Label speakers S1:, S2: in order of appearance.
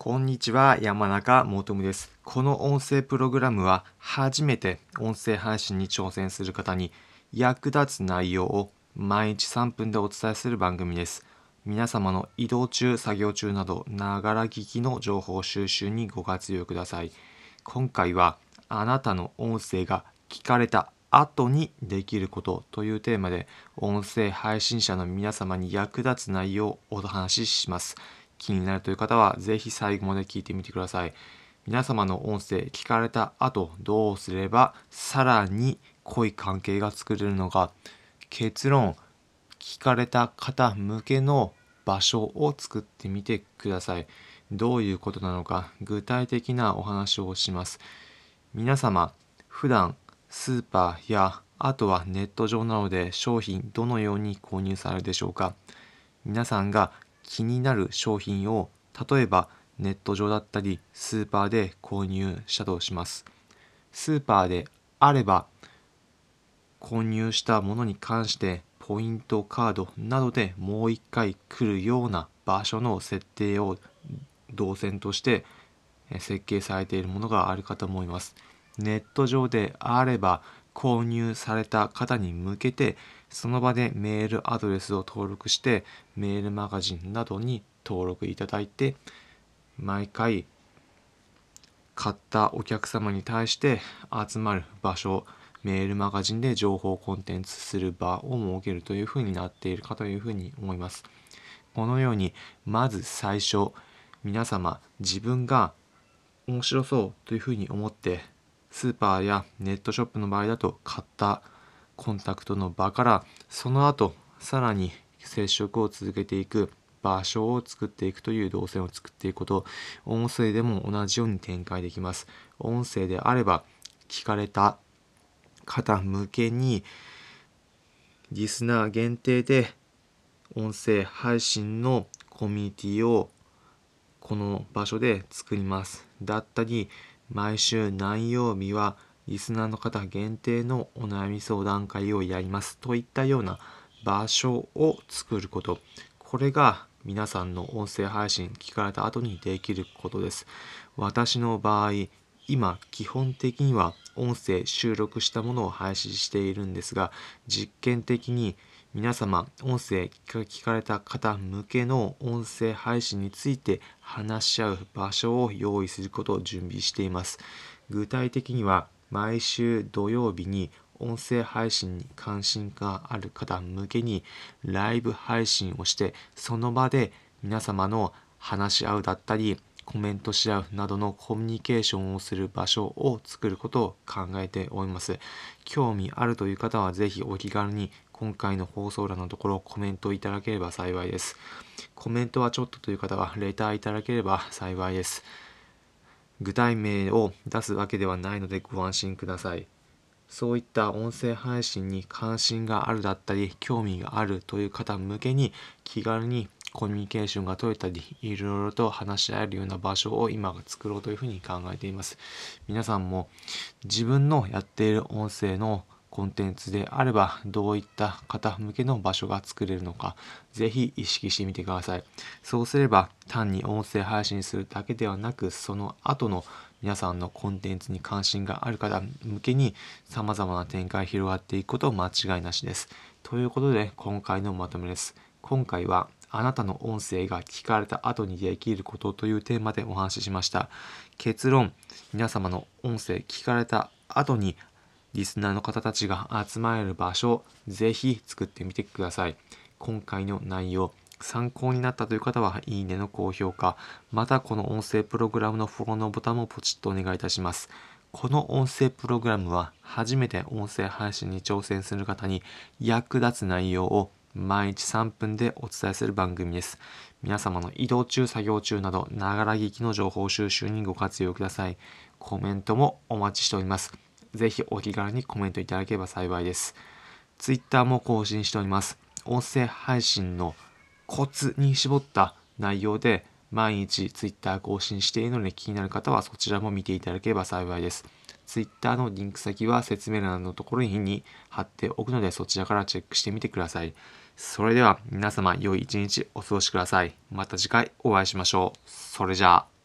S1: こんにちは、山中もとむです。この音声プログラムは初めて音声配信に挑戦する方に役立つ内容を毎日3分でお伝えする番組です。皆様の移動中、作業中など、ながら聞きの情報収集にご活用ください。今回はあなたの音声が聞かれた後にできることというテーマで音声配信者の皆様に役立つ内容をお話しします。気になるという方はぜひ最後まで聞いてみてください。皆様の音声聞かれた後どうすればさらに濃い関係が作れるのか結論聞かれた方向けの場所を作ってみてください。どういうことなのか具体的なお話をします。皆様普段スーパーやあとはネット上などで商品どのように購入されるでしょうか皆さんが気になる商品を例えばネット上だったりスーパーで購入したとします。スーパーであれば購入したものに関してポイントカードなどでもう一回来るような場所の設定を動線として設計されているものがあるかと思います。ネット上であれば購入された方に向けてその場でメールアドレスを登録してメールマガジンなどに登録いただいて毎回買ったお客様に対して集まる場所メールマガジンで情報コンテンツする場を設けるというふうになっているかというふうに思います。このようにまず最初皆様自分が面白そうというふうに思ってスーパーやネットショップの場合だと買ったコンタクトの場からその後さらに接触を続けていく場所を作っていくという動線を作っていくこと音声でも同じように展開できます。音声であれば聞かれた方向けにリスナー限定で音声配信のコミュニティをこの場所で作ります。だったり毎週何曜日はリスナーの方限定のお悩み相談会をやります。といったような場所を作ること。これが皆さんの音声配信聞かれた後にできることです。私の場合今基本的には音声収録したものを配信しているんですが実験的に皆様音声聞かれた方向けの音声配信について話し合う場所を用意することを準備しています具体的には毎週土曜日に音声配信に関心がある方向けにライブ配信をしてその場で皆様の話し合うだったりコメントし合うなどのコミュニケーションをする場所を作ることを考えております。興味あるという方はぜひお気軽に今回の放送欄のところコメントいただければ幸いです。コメントはちょっとという方はレターいただければ幸いです。具体名を出すわけではないのでご安心ください。そういった音声配信に関心があるだったり興味があるという方向けに気軽にコミュニケーションが取れたりいろいろと話し合えるような場所を今作ろうというふうに考えています皆さんも自分のやっている音声のコンテンツであればどういった方向けの場所が作れるのかぜひ意識してみてください。そうすれば単に音声配信するだけではなくその後の皆さんのコンテンツに関心がある方向けに様々な展開広がっていくこと間違いなしです。ということで今回のまとめです。今回はあなたの音声が聞かれた後にできることというテーマでお話ししました。結論皆様の音声聞かれた後にリスナーの方たちが集まれる場所をぜひ作ってみてください。今回の内容、参考になったという方は、いいねの高評価、またこの音声プログラムのフォローのボタンもポチッとお願いいたします。この音声プログラムは初めて音声配信に挑戦する方に役立つ内容を毎日3分でお伝えする番組です。皆様の移動中、作業中など、ながら聞きの情報収集にご活用ください。コメントもお待ちしております。ぜひお気軽にコメントいただければ幸いです。Twitter も更新しております。音声配信のコツに絞った内容で毎日 Twitter 更新しているので気になる方はそちらも見ていただければ幸いです。Twitter のリンク先は説明欄のところに貼っておくのでそちらからチェックしてみてください。それでは皆様良い一日お過ごしください。また次回お会いしましょう。それじゃあ。